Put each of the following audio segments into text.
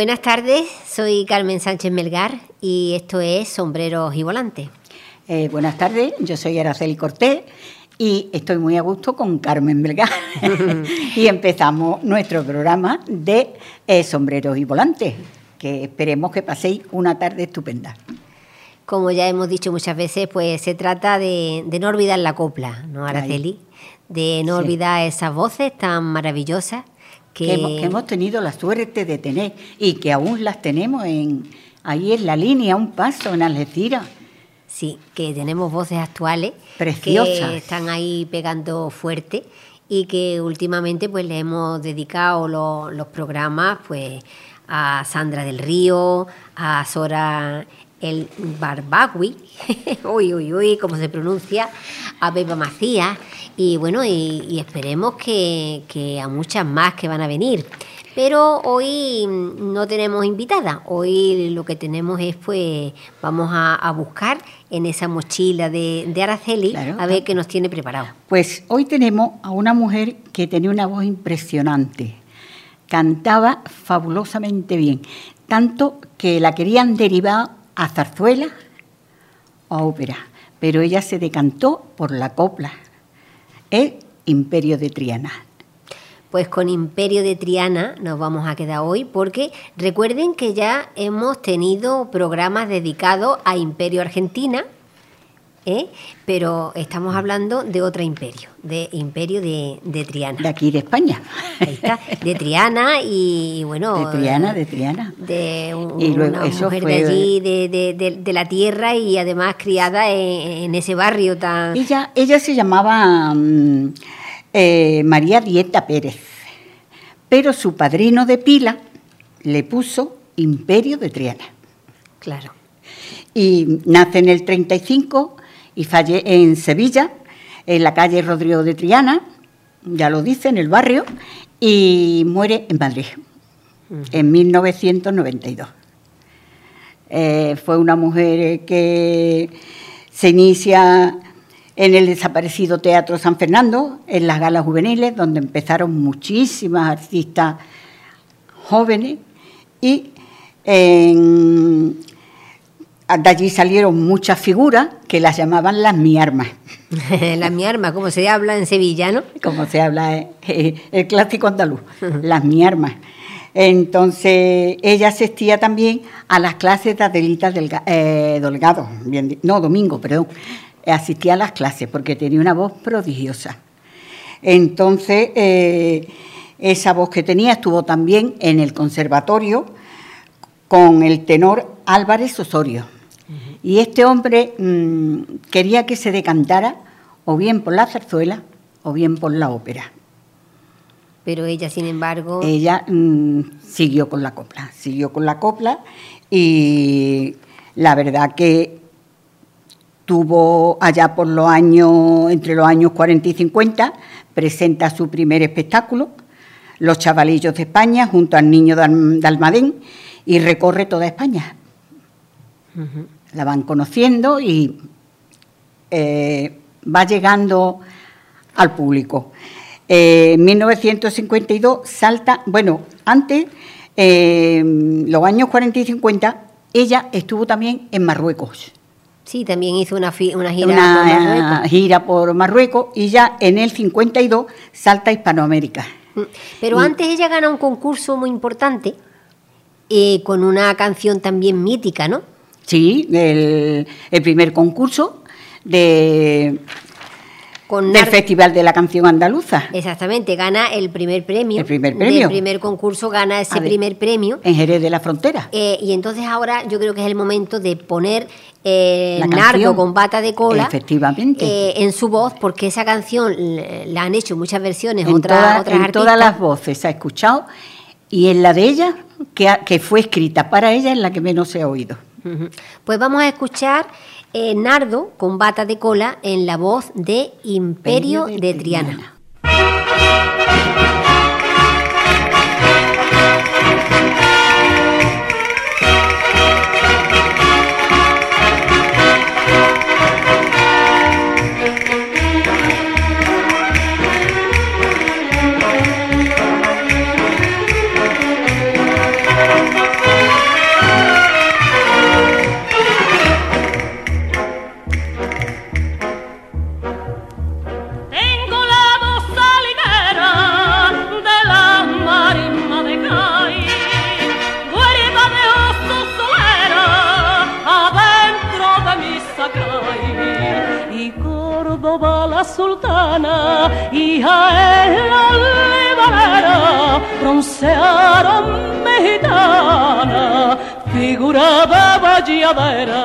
Buenas tardes, soy Carmen Sánchez Melgar y esto es Sombreros y Volantes. Eh, buenas tardes, yo soy Araceli Cortés y estoy muy a gusto con Carmen Melgar. y empezamos nuestro programa de eh, Sombreros y Volantes, que esperemos que paséis una tarde estupenda. Como ya hemos dicho muchas veces, pues se trata de, no olvidar la copla, ¿no, Araceli? De no olvidar esas voces tan maravillosas que... hemos, tenido la suerte de tener y que aún las tenemos en, ahí en la línea, un paso en Algeciras. Sí, que tenemos voces actuales preciosas que están ahí pegando fuerte y que últimamente pues le hemos dedicado los programas pues a Sandra del Río, a Sora el Barbagui, uy, uy, uy, cómo se pronuncia, a Beba Macías, y bueno, y, esperemos que, a muchas más que van a venir. Pero hoy no tenemos invitada, hoy lo que tenemos es pues vamos a, buscar en esa mochila de, Araceli a ver qué nos tiene preparado. Pues hoy tenemos a una mujer que tenía una voz impresionante, cantaba fabulosamente bien, tanto que la querían derivar a zarzuela o a ópera, pero ella se decantó por la copla, el Imperio de Triana. Pues con Imperio de Triana nos vamos a quedar hoy porque recuerden que ya hemos tenido programas dedicados a Imperio Argentina, ¿eh? pero estamos hablando de otro imperio, de imperio de, Triana. De aquí de España. Ahí está, de Triana y bueno... De Triana, de Triana. De una mujer de allí, de, la tierra y además criada en, ese barrio tan... Ella, ella se llamaba mm, eh, María Dieta Pérez, pero su padrino de pila le puso Imperio de Triana. Claro. Y nace en el 35 y fallé en Sevilla, en la calle Rodrigo de Triana, ya lo dice, en el barrio, y muere en Madrid, en 1992. Eh, fue una mujer que se inicia en el desaparecido Teatro San Fernando, en las galas juveniles, donde empezaron muchísimas artistas jóvenes, y en, de allí salieron muchas figuras que las llamaban las mi armas. las mi armas, como se habla en sevillano. Como se habla eh, eh, el clásico andaluz, las mi armas. Entonces, ella asistía también a las clases de Adelita eh, Delgado, no, Domingo, perdón. Asistía a las clases porque tenía una voz prodigiosa. Entonces, esa voz que tenía estuvo también en el conservatorio con el tenor Álvarez Osorio y este hombre mm, quería que se decantara o bien por la zarzuela o bien por la ópera. Pero ella, sin embargo... Ella mm, siguió con la copla, siguió con la copla y la verdad que tuvo allá por los años, entre los años 40 y 50, presenta su primer espectáculo, Los chavalillos de España, junto al niño de Almadén, y recorre toda España la van conociendo y eh, va llegando al público. Eh, en 1952 salta, bueno, antes, eh, los años 40 y 50, ella estuvo también en Marruecos. Sí, también hizo una, una gira por Marruecos. gira por Marruecos y ya en el 52 salta a Hispanoamérica. Mm, pero antes ella gana un concurso muy importante con una canción también mítica, ¿no? Sí, el, primer concurso de, del Festival de la Canción Andaluza. Exactamente, gana el primer premio. El primer premio. El primer concurso gana ese primer premio. En Jerez de la Frontera. Eh, y entonces ahora yo creo que es el momento de poner eh, Nardo con bata de cola efectivamente. Eh, en su voz, porque esa canción la han hecho muchas versiones, en otras, en todas las voces se ha escuchado, y en la de ella, que, que fue escrita para ella, es la que menos se ha oído. Pues vamos a escuchar eh, Nardo con bata de cola en la voz de Imperio, de, Triana. Sultana, hija es la libanera, broncearon mexicana, figura de valladera.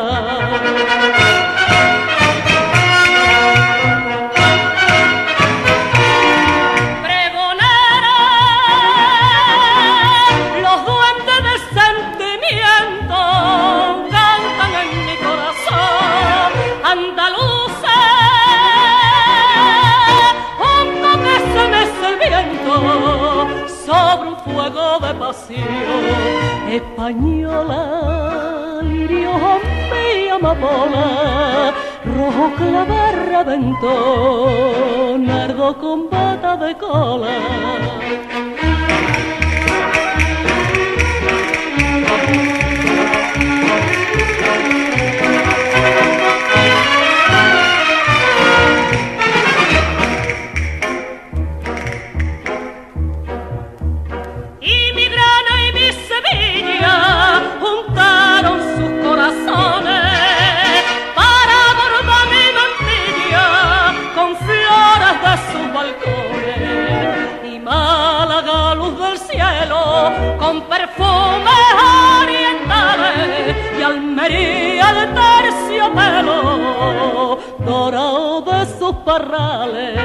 Dorado de sus parrales.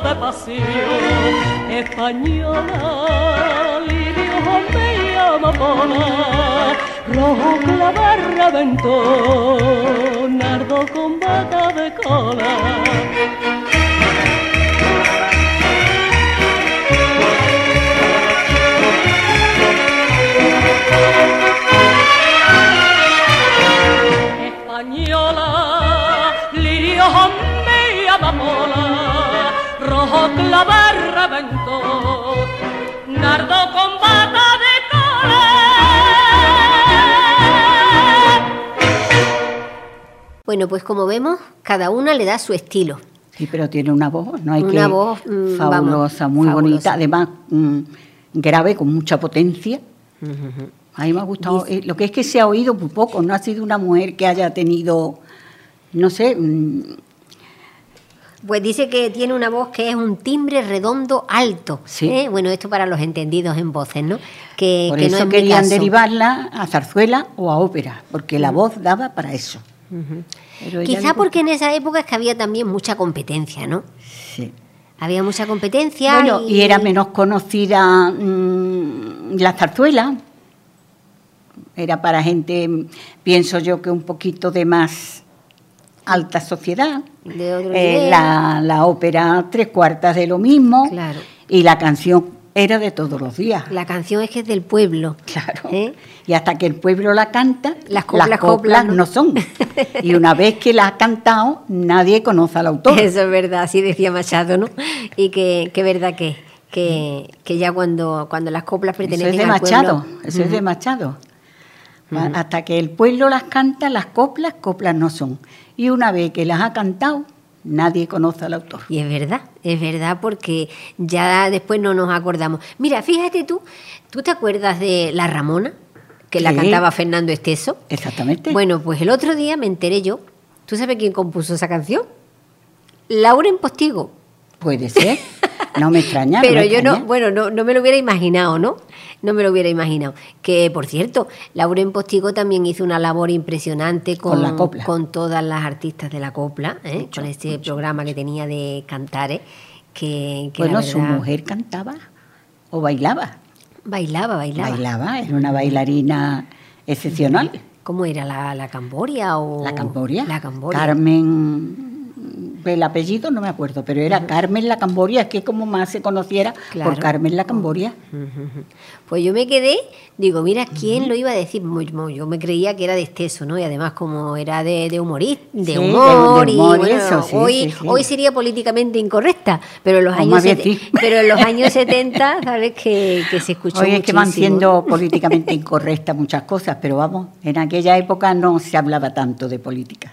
de pasión española, rojo clavar reventó, nardo con bata de cola. Española, lirio me amapola, rojo clavar reventó, Bueno, pues como vemos, cada una le da su estilo. Sí, pero tiene una voz, no hay una que voz mm, fabulosa, vamos, muy fabulosa. bonita, además mm, grave con mucha potencia. A mí me ha gustado, eh, lo que es que se ha oído muy poco, no ha sido una mujer que haya tenido, no sé, mm, Pues dice que tiene una voz que es un timbre redondo alto. Sí. ¿eh? Bueno, esto para los entendidos en voces, ¿no? Que, por que no eso es querían derivarla a zarzuela o a ópera, porque la voz daba para eso. Pero Quizá porque en esa época es que había también mucha competencia, ¿no? Sí. Había mucha competencia. Bueno, y era menos conocida mm, la zarzuela. Era para gente, pienso yo, que un poquito de más alta sociedad. De otro Eh, la, la ópera tres cuartas de lo mismo. Claro. Y la canción era de todos los días. La canción es que es del pueblo. Claro. ¿eh? Y hasta que el pueblo la canta, Las coplas, coplas, ¿no? no son. Y una vez que la ha cantado, nadie conoce al autor. Eso es verdad, así decía Machado, ¿no? Y que, que verdad que, que, que ya cuando, cuando las coplas Eso pertenecen es de al Machado, pueblo... eso es de Machado. Hasta que el pueblo las canta, las coplas, coplas no son. Y una vez que las ha cantado, nadie conoce al autor. Y es verdad, es verdad porque ya después no nos acordamos. Mira, fíjate tú, ¿tú te acuerdas de La Ramona? Que la Sí. cantaba Fernando Esteso. Exactamente. Bueno, pues el otro día me enteré yo. ¿Tú sabes quién compuso esa canción? Laura en Postigo. Puede ser. No me extraña. Pero me yo no, bueno, no, no me lo hubiera imaginado, ¿no? No me lo hubiera imaginado. Que, por cierto, Laura en Postigo también hizo una labor impresionante con, Con la copla. con todas las artistas de la copla, ¿eh? con ese programa que tenía de Cantares, que, que la Bueno, su mujer cantaba o bailaba. Bailaba, bailaba. Bailaba, era una bailarina excepcional. ¿Cómo era? ¿La, la Camboria o...? La Camboria. La Camboria. Carmen el apellido no me acuerdo, pero era Carmen la Camboria, es que como más se conociera Claro. por Carmen la Camboria. Pues yo me quedé, digo, mira, ¿quién lo iba a decir? Muy- muy- Yo me creía que era de exceso, ¿no? Y además como era de, de humorista, de Sí, humor, de y humor y bueno, eso, sí, hoy, sí, hoy sería políticamente incorrecta, pero en los años pero en los años 70, sabes que, que se escuchó Hoy es que van siendo políticamente incorrectas muchas cosas, pero vamos, en aquella época no se hablaba tanto de política.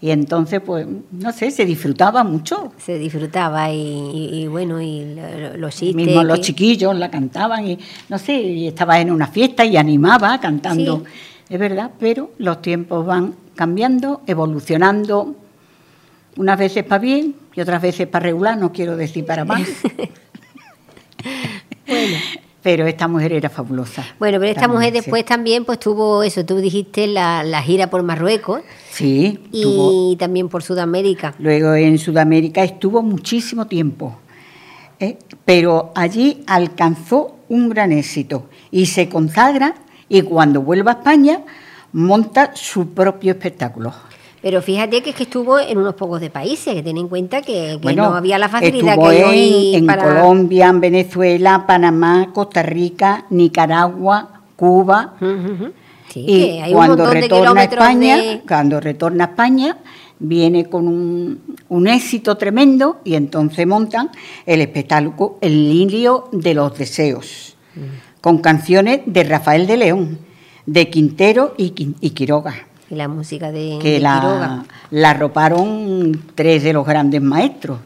Y entonces, pues, no sé, se disfrutaba mucho. se disfrutaba y, y- y bueno, y lo- lo- los chistes. Mismo los chiquillos la cantaban y, no sé, y estaba en una fiesta y animaba cantando. Sí. Es verdad, pero los tiempos van cambiando, evolucionando, unas veces para bien y otras veces para regular, no quiero decir para mal. Pero esta mujer era fabulosa. Bueno, pero esta También, mujer sí. después también pues tuvo eso, tú dijiste la, la gira por Marruecos Sí, y tuvo- también por Sudamérica. Luego en Sudamérica estuvo muchísimo tiempo, ¿eh? pero allí alcanzó un gran éxito y se consagra y cuando vuelve a España monta su propio espectáculo. Pero fíjate que es que estuvo en unos pocos de países, que ten en cuenta que, que Bueno, no había la facilidad que en, hoy en para... Colombia, en Venezuela, Panamá, Costa Rica, Nicaragua, Cuba. Sí, y que hay un cuando retorna a España, de- cuando retorna a España, viene con un, un éxito tremendo y entonces montan el espectáculo El Lirio de los Deseos, Mm. con canciones de Rafael de León, de Quintero y, Quin- y Quiroga, y la música de, que de la, Quiroga. la arroparon tres de los grandes maestros.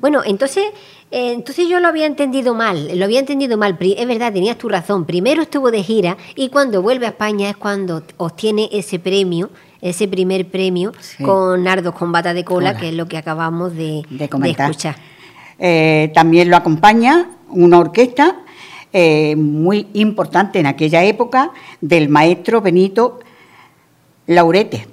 Bueno, entonces, eh, entonces yo lo había entendido mal, lo había entendido mal. Es verdad, tenías tu razón. Primero estuvo de gira y cuando vuelve a España es cuando obtiene ese premio, ese primer premio Sí. con Nardos con bata de cola, que es lo que acabamos de, de comentar. escuchar. Eh, también lo acompaña una orquesta eh, muy importante en aquella época del maestro Benito Laurete.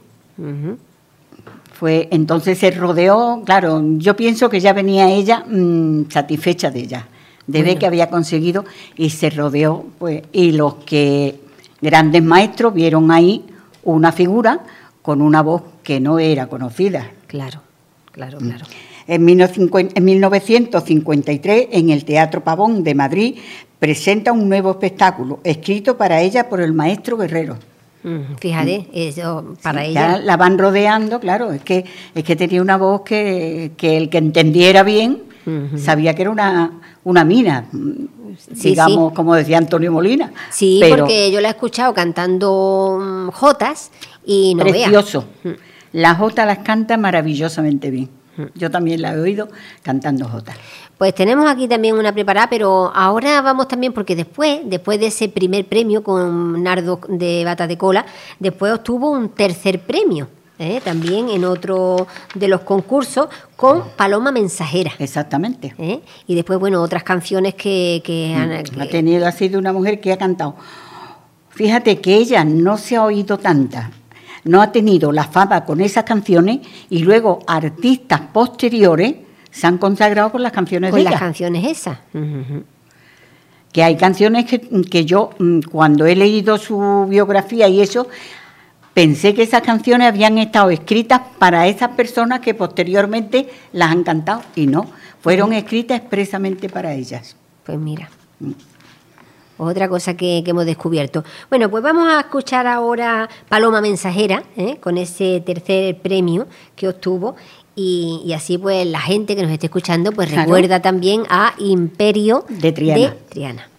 Fue, entonces se rodeó, claro, yo pienso que ya venía ella mm, satisfecha de ella, de ver Bueno. que había conseguido y se rodeó, pues, y los que grandes maestros vieron ahí una figura con una voz que no era conocida. Claro, claro, Mm. claro. En 1950 en 1953, en el Teatro Pavón de Madrid, presenta un nuevo espectáculo, escrito para ella por el maestro Guerrero. Fíjate, eso para Sí, ella. ya la van rodeando, claro, es que, es que tenía una voz que, que el que entendiera bien sabía que era una, una mina, Sí, digamos, sí. como decía Antonio Molina. Sí, pero porque yo la he escuchado cantando mm, jotas y no precioso. Mm. Las jotas las canta maravillosamente bien. Yo también la he oído cantando jotas. Pues tenemos aquí también una preparada, pero ahora vamos también, porque después, después de ese primer premio con Nardo de Bata de Cola, después obtuvo un tercer premio, ¿eh? también en otro de los concursos con Paloma Mensajera. Exactamente. ¿eh? Y después, bueno, otras canciones que, que han... Ha que- tenido, ha sido una mujer que ha cantado. Fíjate que ella no se ha oído tanta, no ha tenido la fama con esas canciones y luego artistas posteriores se han consagrado con las canciones con de las ella. canciones esas. Ujú, ujú. Que hay canciones que, que yo, mm, cuando he leído su biografía y eso, pensé que esas canciones habían estado escritas para esas personas que posteriormente las han cantado y no, fueron escritas expresamente para ellas. Pues mira. Otra cosa que, que hemos descubierto. Bueno, pues vamos a escuchar ahora Paloma Mensajera, ¿eh? con ese tercer premio que obtuvo. Y, y así pues la gente que nos esté escuchando pues Claro. recuerda también a Imperio De Triana. Triana.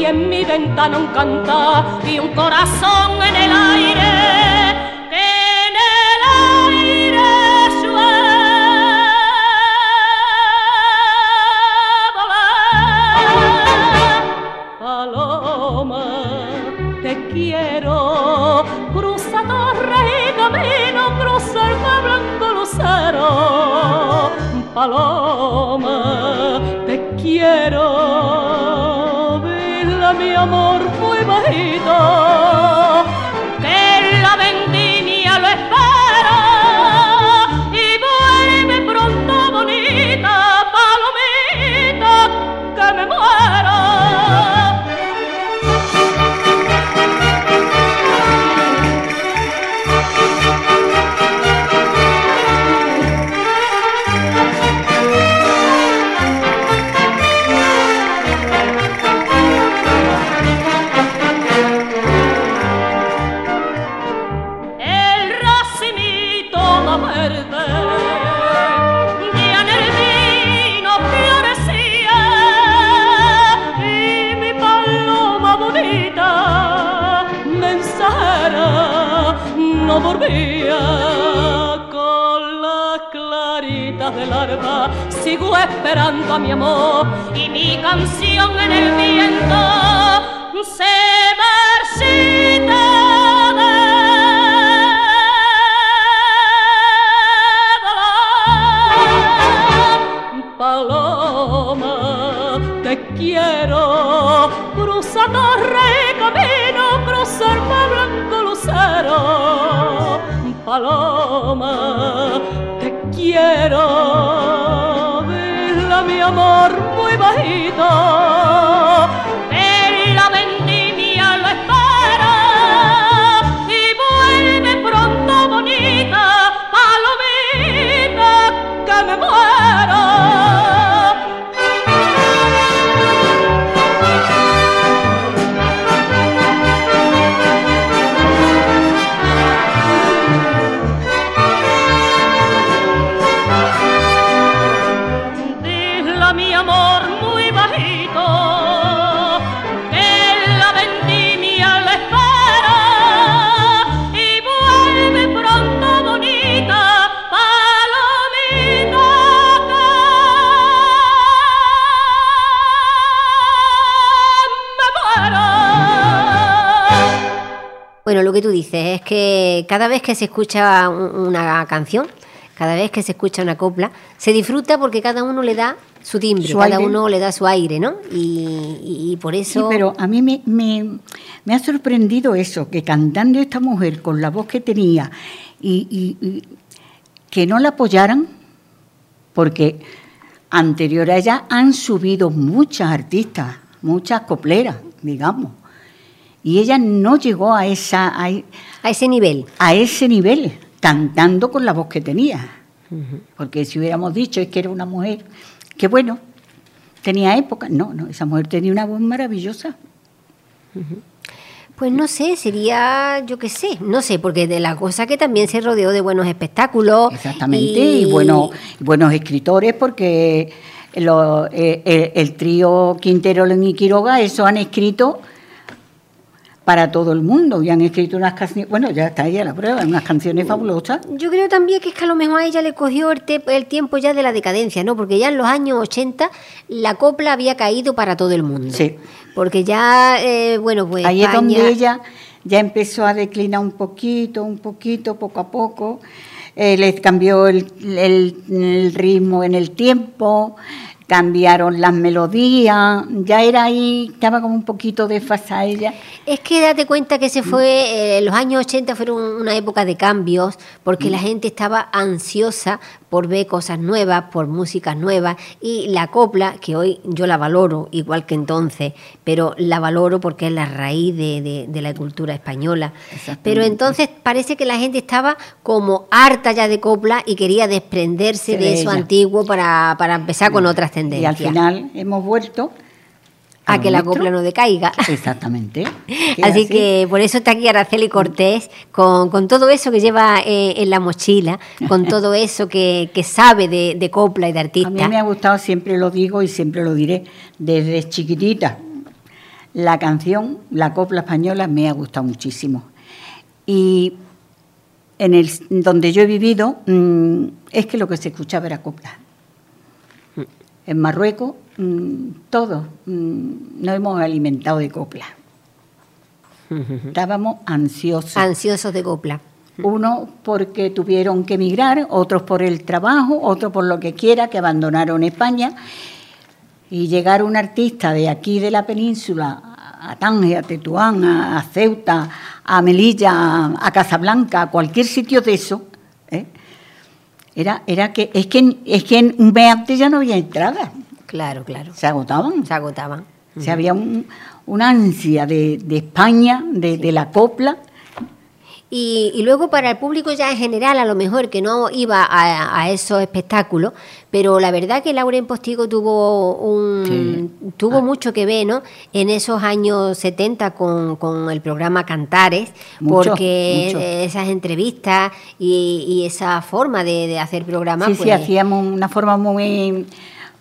Y en mi ventana un cantar y un corazón en el aire no dormía con las claritas del alba sigo esperando a mi amor y mi canción en el viento. Se marchita de Paloma, te quiero, cruza torre camino, cruzar blanco lucero. Paloma, te quiero, dile mi amor muy bajito, mi amor muy bajito que la vendimia lo espera y vuelve pronto bonita palomita que me. Bueno, lo que tú dices es que cada vez que se escucha un- una canción, cada vez que se escucha una copla, se disfruta porque cada uno le da su timbre, Su cada aire. uno le da su aire, ¿no? Y, y- y por Sí, eso... pero a mí me, me- me ha sorprendido eso, que cantando esta mujer con la voz que tenía y, que no la apoyaran, porque anterior a ella han subido muchas artistas, muchas copleras, digamos, y ella no llegó a, esa, a, A ese nivel. a ese nivel, cantando con la voz que tenía. Porque si hubiéramos dicho es que era una mujer que, bueno, tenía época, no, no, esa mujer tenía una voz maravillosa. Pues no sé, sería, yo qué sé, no sé, porque de la cosa que también se rodeó de buenos espectáculos. Exactamente, y, bueno, buenos escritores, porque lo- eh, eh, el trío Quintero, y Quiroga, eso han escrito para todo el mundo, y han escrito unas canciones, bueno, ya está ahí a la prueba, unas canciones fabulosas. Yo creo también que es que a lo mejor a ella le cogió el, el tiempo ya de la decadencia, ¿no? Porque ya en los años 80 la copla había caído para todo el mundo. Sí. Porque ya, eh, bueno, pues. Ahí es España- donde ella ya empezó a declinar un poquito, un poquito, poco a poco. Eh, les cambió el, el- el ritmo en el tiempo, cambiaron las melodías, ya era ahí, estaba como un poquito desfasada ella. Es que date cuenta que se fue, eh, los años 80 fueron una época de cambios, porque Mm. la gente estaba ansiosa por ver cosas nuevas, por músicas nuevas, y la copla, que hoy yo la valoro igual que entonces, pero la valoro porque es la raíz de, de- de la cultura española. Pero entonces parece que la gente estaba como harta ya de copla y quería desprenderse De de eso ella. antiguo para, para empezar con otras Y tendencias. al final hemos vuelto a que la copla no decaiga. Exactamente. Así que por eso está aquí Araceli Cortés, con, con todo eso que lleva eh, en la mochila, con todo eso que, que sabe de, de copla y de A mí artista. me ha gustado, siempre lo digo y siempre lo diré, desde chiquitita. La canción, la copla española, me ha gustado muchísimo. Y en el donde yo he vivido, mm, es que lo que se escuchaba era copla. En Marruecos, mm, todos mm, nos hemos alimentado de copla. Estábamos ansiosos. Ansiosos de copla. Unos porque tuvieron que emigrar, otros por el trabajo, otros por lo que quiera, que abandonaron España. Y llegar un artista de aquí de la península a Tánger, a Tetuán, a, Ceuta, a Melilla, a Casablanca, a cualquier sitio de eso. Era, era que es que es que en un mes antes ya no había entrada. Claro, claro. Se agotaban. Se agotaban. Se había un, una ansia de, de España, de, de la copla, y, y, luego para el público ya en general, a lo mejor que no iba a, a esos espectáculos, pero la verdad que Lauren Postigo tuvo un sí. tuvo ah. mucho que ver ¿no? en esos años 70 con, con el programa Cantares, mucho, porque mucho. esas entrevistas y, y, esa forma de, de hacer programas... Sí, pues, sí, hacíamos una forma muy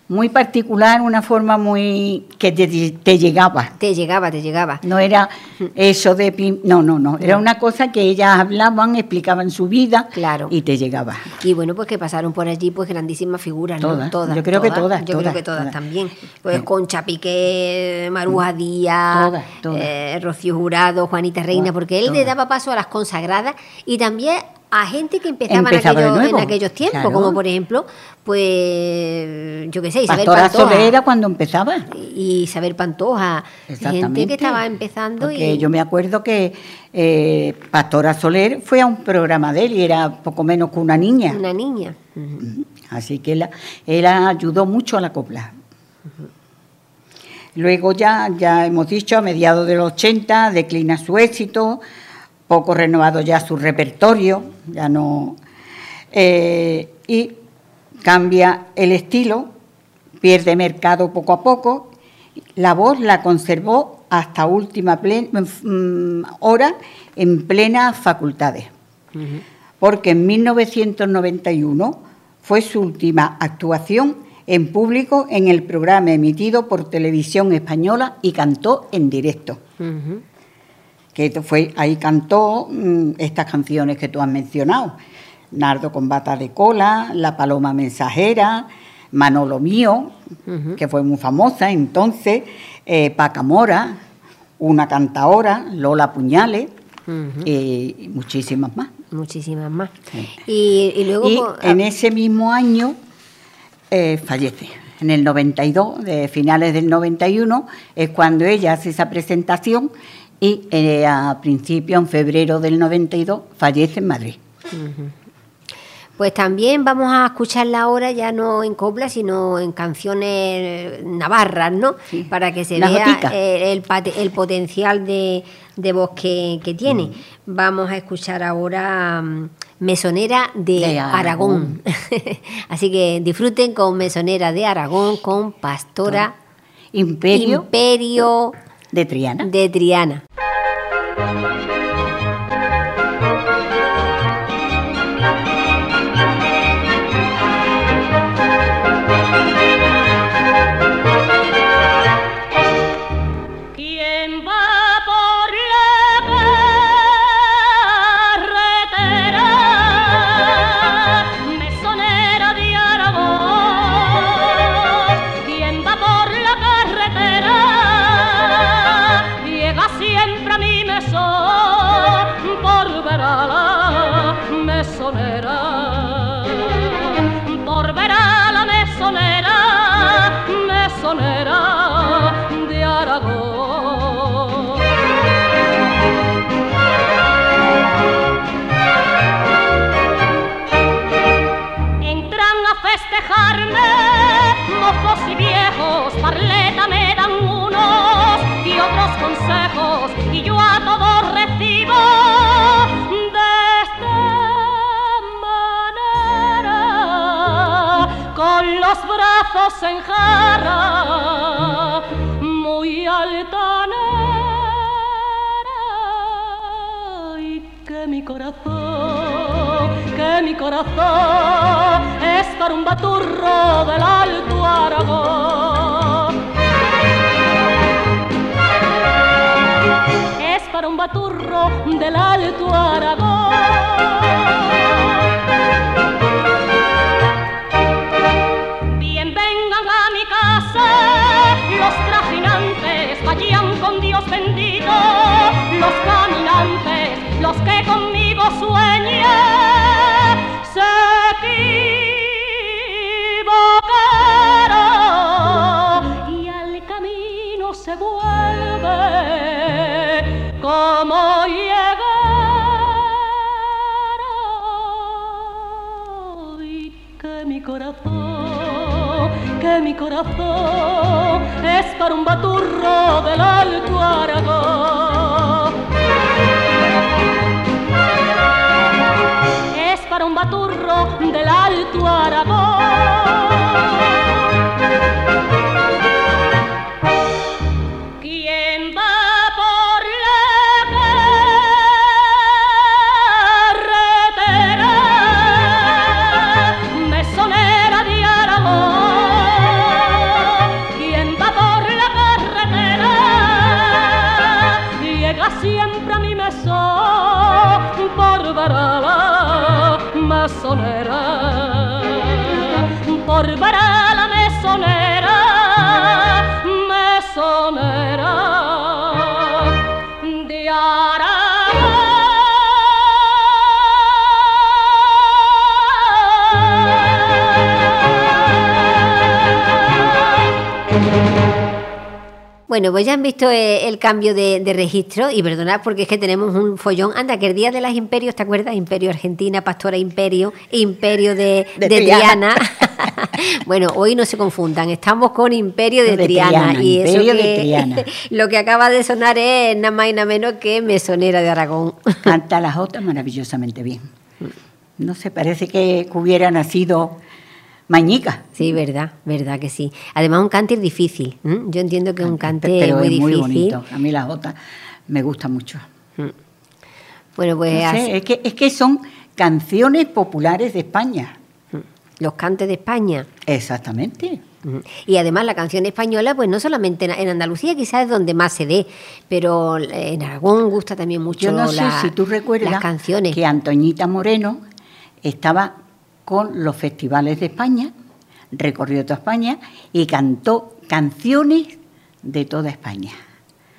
muy particular, una forma muy que te, te, llegaba. Te llegaba, te llegaba. No era eso de no, no, no, era una cosa que ellas hablaban, explicaban su vida claro. y te llegaba. Y bueno, pues que pasaron por allí pues grandísimas figuras, todas, ¿no? Todas. Yo creo todas, que todas, Yo todas, creo que todas, todas. también. Pues. Concha Piqué, Maruja Díaz, todas, todas. Eh, Rocío Jurado, Juanita Reina, porque él le daba paso a las consagradas y también a gente que empezaba, empezaba en, aquellos, en aquellos tiempos, claro. como por ejemplo, pues, yo qué sé, Isabel Pastora Pantoja. Solera cuando empezaba. Y Isabel Pantoja, gente que estaba empezando. Porque y... yo me acuerdo que eh, Pastora Soler fue a un programa de él y era poco menos que una niña. Una niña. Uh -huh. Así que él, él, ayudó mucho a la copla. Uh -huh. Luego ya, ya hemos dicho, a mediados de los 80 declina su éxito, poco renovado ya su repertorio, ya no. Eh, y cambia el estilo, pierde mercado poco a poco. La voz la conservó hasta última plena, mm, hora en plenas facultades, uh -huh. porque en 1991 fue su última actuación en público en el programa emitido por Televisión Española y cantó en directo. Uh -huh que fue, ahí cantó mmm, estas canciones que tú has mencionado. Nardo con bata de cola, La paloma mensajera, Manolo mío, uh -huh. que fue muy famosa entonces, eh, Pacamora, una cantaora, Lola Puñales, uh -huh. eh, y muchísimas más. Muchísimas más. Sí. Y, y, luego... Y en ese mismo año eh, fallece. En el 92, de finales del 91, es cuando ella hace esa presentación y eh, a principio, en febrero del 92, fallece en Madrid. Uh -huh. Pues también vamos a escucharla ahora ya no en copla, sino en canciones navarras, ¿no? Sí. Para que se La vea el, el, el, potencial de, de voz que, que tiene. Mm. Vamos a escuchar ahora um, Mesonera de, de Aragón. Aragón. Así que disfruten con Mesonera de Aragón, con Pastora Imperio, Imperio de Triana. De Triana. Y viejos, parleta me dan unos y otros consejos, y yo a todos recibo de esta manera, con los brazos en jarra, muy altanera, y que mi corazón, mi corazón es para un baturro del alto Aragón. Es para un baturro del alto Aragón. Bien vengan a mi casa los trajinantes, vayan con Dios bendito, los caminantes los que conmigo sueñan corazón, que mi corazón es para un baturro del alto Aragón. Un baturro del alto Aragón. Bueno, pues ya han visto eh, el cambio de, de registro y perdonad porque es que tenemos un follón. Anda, que el día de las imperios, ¿te acuerdas? Imperio Argentina, Pastora Imperio, Imperio de, De de Triana. Triana. bueno, hoy no se confundan, estamos con Imperio de, De Triana, Triana, y eso Imperio de que Triana. lo que acaba de sonar es nada más y nada menos que Mesonera de Aragón. Canta la jota maravillosamente bien. No sé, parece que hubiera nacido Mañica. Sí, verdad, verdad que sí. Además, un cante es difícil. Yo entiendo que un cante es muy es muy difícil. bonito. A mí la jota me gusta mucho. Bueno, pues No sé, así- es, que, es que son canciones populares de España. los cantes de España. Exactamente. Ujú. Y además la canción española, pues no solamente en, Andalucía quizás es donde más se dé, pero en Aragón gusta también mucho Yo no sé si tú recuerdas las canciones. que Antoñita Moreno estaba con los festivales de España, recorrió toda España y cantó canciones de toda España.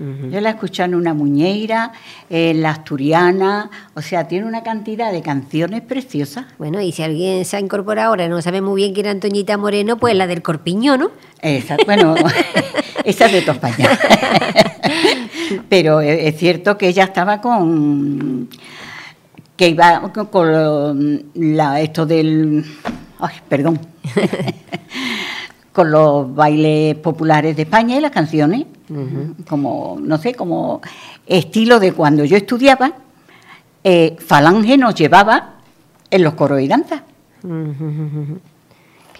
Yo la escuché en una muñeira, en la asturiana, o sea, tiene una cantidad de canciones preciosas. Bueno, y si alguien se ha incorporado ahora no sabe muy bien quién era Antoñita Moreno, pues la del Corpiño, ¿no? Esa, bueno, esa es de toda España. Pero es es cierto que ella estaba con que iba con, la, esto del ay, perdón. con los bailes populares de España y las canciones, como, no sé, como estilo de cuando yo estudiaba, eh, Falange nos llevaba en los coros y danzas.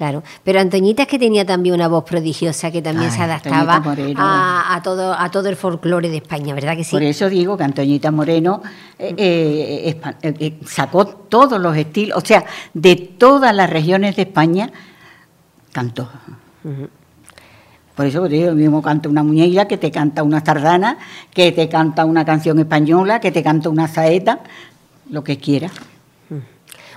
Claro, pero Antoñita es que tenía también una voz prodigiosa que también Ay, se adaptaba a, a todo, a todo el folclore de España, ¿verdad que sí? Por eso digo que Antoñita Moreno eh, eh, eh, eh, sacó todos los estilos, o sea, de todas las regiones de España cantó. Por eso te digo, mismo canta una muñeira, que te canta una sardana, que te canta una canción española, que te canta una saeta, lo que quiera.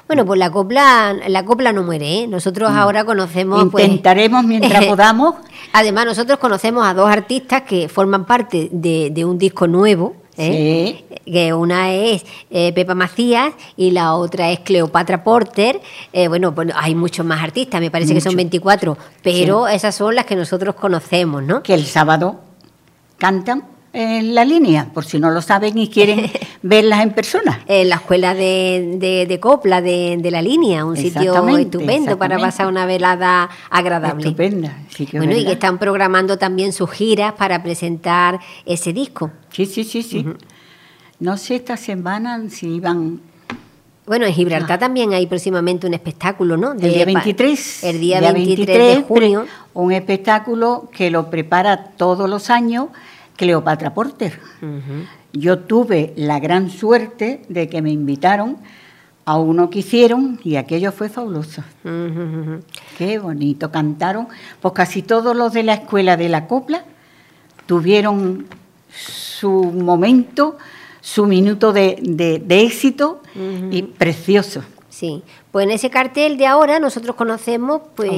Bueno, pues la copla, la copla no muere, ¿eh? Nosotros ahora conocemos... pues, Intentaremos mientras podamos. Además, nosotros conocemos a dos artistas que forman parte de, de un disco nuevo. ¿eh? Que una es eh, Pepa Macías y la otra es Cleopatra Porter. Eh, bueno, bueno, hay muchos más artistas, me parece que son Mucho. 24, pero esas son las que nosotros conocemos, ¿no? que el sábado cantan en la línea, por si no lo saben y quieren verlas en persona. En la escuela de, de- de copla de, de la línea, un sitio estupendo para pasar una velada agradable. Estupenda, sí que es Bueno, y que están programando también sus giras para presentar ese disco. Sí, sí, sí, sí. No sé esta semana si iban Bueno, en Gibraltar también hay próximamente un espectáculo, ¿no? el día pa- 23. El día 23, de junio. un espectáculo que lo prepara todos los años Cleopatra Porter. Yo tuve la gran suerte de que me invitaron a uno que hicieron y aquello fue fabuloso. Qué bonito, cantaron. Pues casi todos los de la escuela de la copla tuvieron su momento, su minuto de, de- de éxito y precioso. Sí, pues en ese cartel de ahora nosotros conocemos, pues,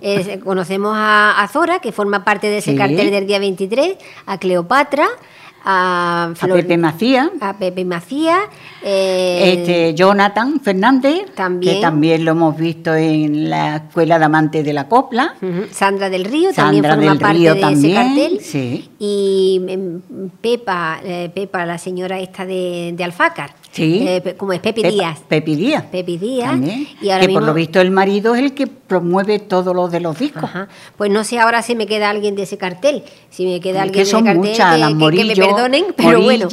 eh, conocemos a, a Zora, que forma parte de ese Sí. cartel del día 23, a Cleopatra, a, Pepe Macías, a Pepe Macías, eh, este Jonathan Fernández, también. que también lo hemos visto en la Escuela de Amantes de la Copla. Sandra del Río también forma del parte Río de también, ese cartel. sí. Y em, Pepa, eh, Pepa, la señora esta de, de Alfácar. Sí. Eh, como es Pepa- Díaz. Pepi Díaz. Pepi Díaz. También, Y ahora que por lo visto el marido es el que promueve todos los de los discos. Ajá. Pues no sé ahora si me queda alguien de ese cartel. Si me queda Es alguien que de ese cartel, muchas, que, que- que me perdonen, pero bueno.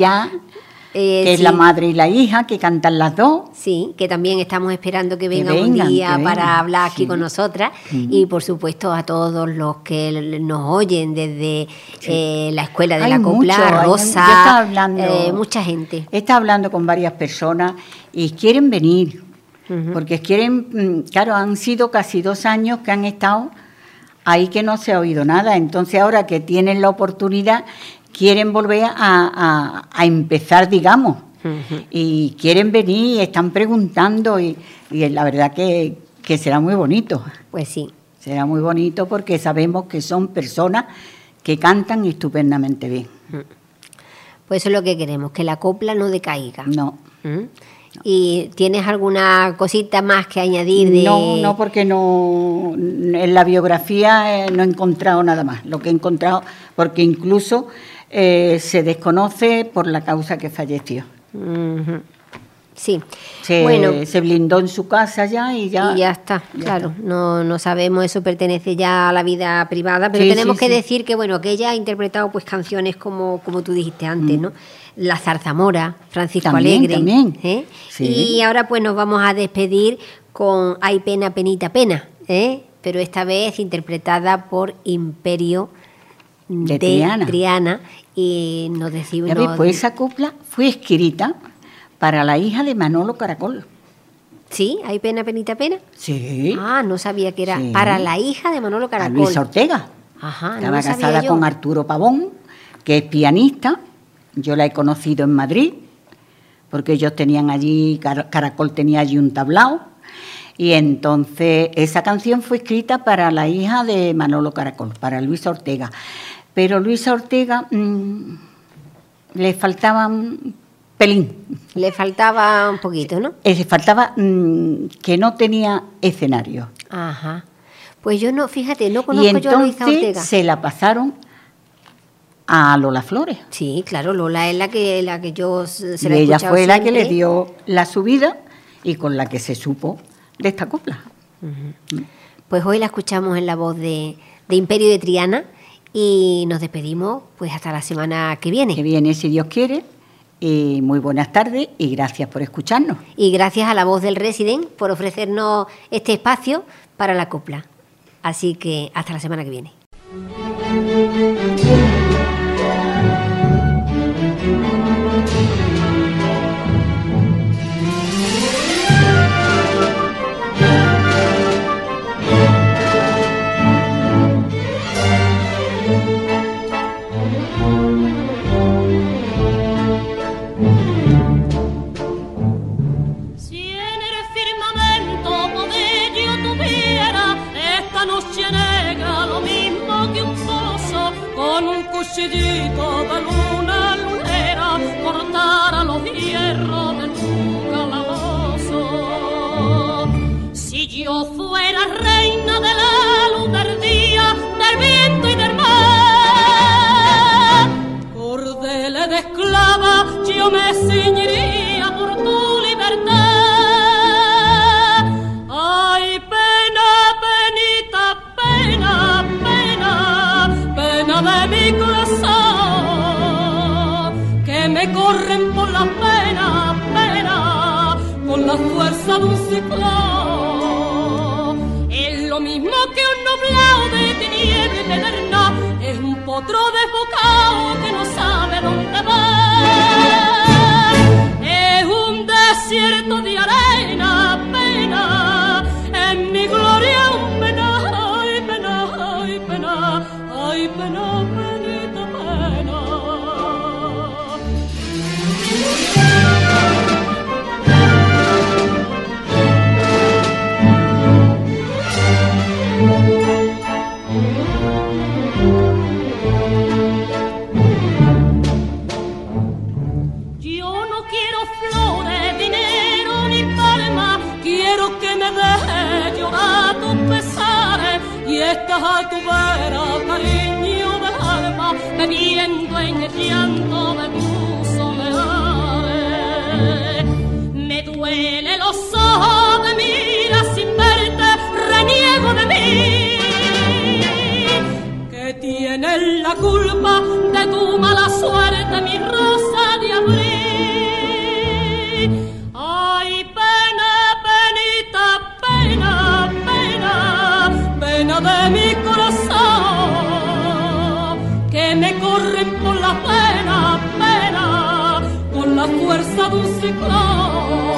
Eh, que es la madre y la hija, que cantan las dos. Sí, que también estamos esperando que Que venga un día para hablar aquí sí. con nosotras. Y por supuesto a todos los que nos oyen desde eh, la escuela de Hay la copla, mucho, hay- yo Rosa, hablando- eh, mucha gente. Estado hablando con varias personas y quieren venir, porque quieren, mm, claro, han sido casi dos años que han estado ahí que no se ha oído nada, entonces ahora que tienen la oportunidad quieren volver a, a- a empezar, digamos, y quieren venir, están preguntando y, y la verdad que, que será muy bonito. Pues sí. Será muy bonito porque sabemos que son personas que cantan estupendamente bien. Pues eso es lo que queremos, que la copla no decaiga. No, ¿Mm? ¿Y tienes alguna cosita más que añadir de...? no, no, porque no en la biografía eh, no he encontrado nada más. Lo que he encontrado, porque incluso eh, se desconoce por la causa que falleció. Sí. Se, bueno, se blindó en su casa ya y ya. y ya está, ya claro. No, no sabemos, eso pertenece ya a la vida privada, pero Sí, tenemos sí, que sí. decir que bueno, que ella ha interpretado pues canciones como, como tú dijiste antes, ¿no? La Zarzamora, Francisco Mm. También, Alegre. también. ¿eh? Y ahora pues nos vamos a despedir con Hay pena, penita, pena, ¿eh? pero esta vez interpretada por Imperio De de, Triana. Triana. Y nos decimos. Pues esa copla fue escrita para la hija de Manolo Caracol. Sí, hay pena, penita, pena. Sí. Ah, no sabía que era Sí. para la hija de Manolo a Caracol. Luisa Ortega. Ajá, Estaba casada con Arturo Pavón, que es pianista. Yo la he conocido en Madrid, porque ellos tenían allí, Car- Caracol tenía allí un tablao. Y entonces esa canción fue escrita para la hija de Manolo Caracol, para Luisa Ortega. Pero Luisa Ortega mm, le faltaba un pelín. Le faltaba un poquito, ¿no? Eh, Le faltaba mm, que no tenía escenario. Ajá. Pues yo no, fíjate, no Y conozco yo a Luisa Ortega. se la pasaron a Lola Flores. Sí, claro, Lola es la que la que yo se y la he ella fue la que le dio la subida y con la que se supo de esta copla. Pues hoy la escuchamos en la voz de, de Imperio de Triana y nos despedimos pues hasta la semana que viene. Que viene si Dios quiere. Y muy buenas tardes y gracias por escucharnos. Y gracias a la voz del Resident por ofrecernos este espacio para la copla. Así que hasta la semana que viene. La fuerza de un ciclón.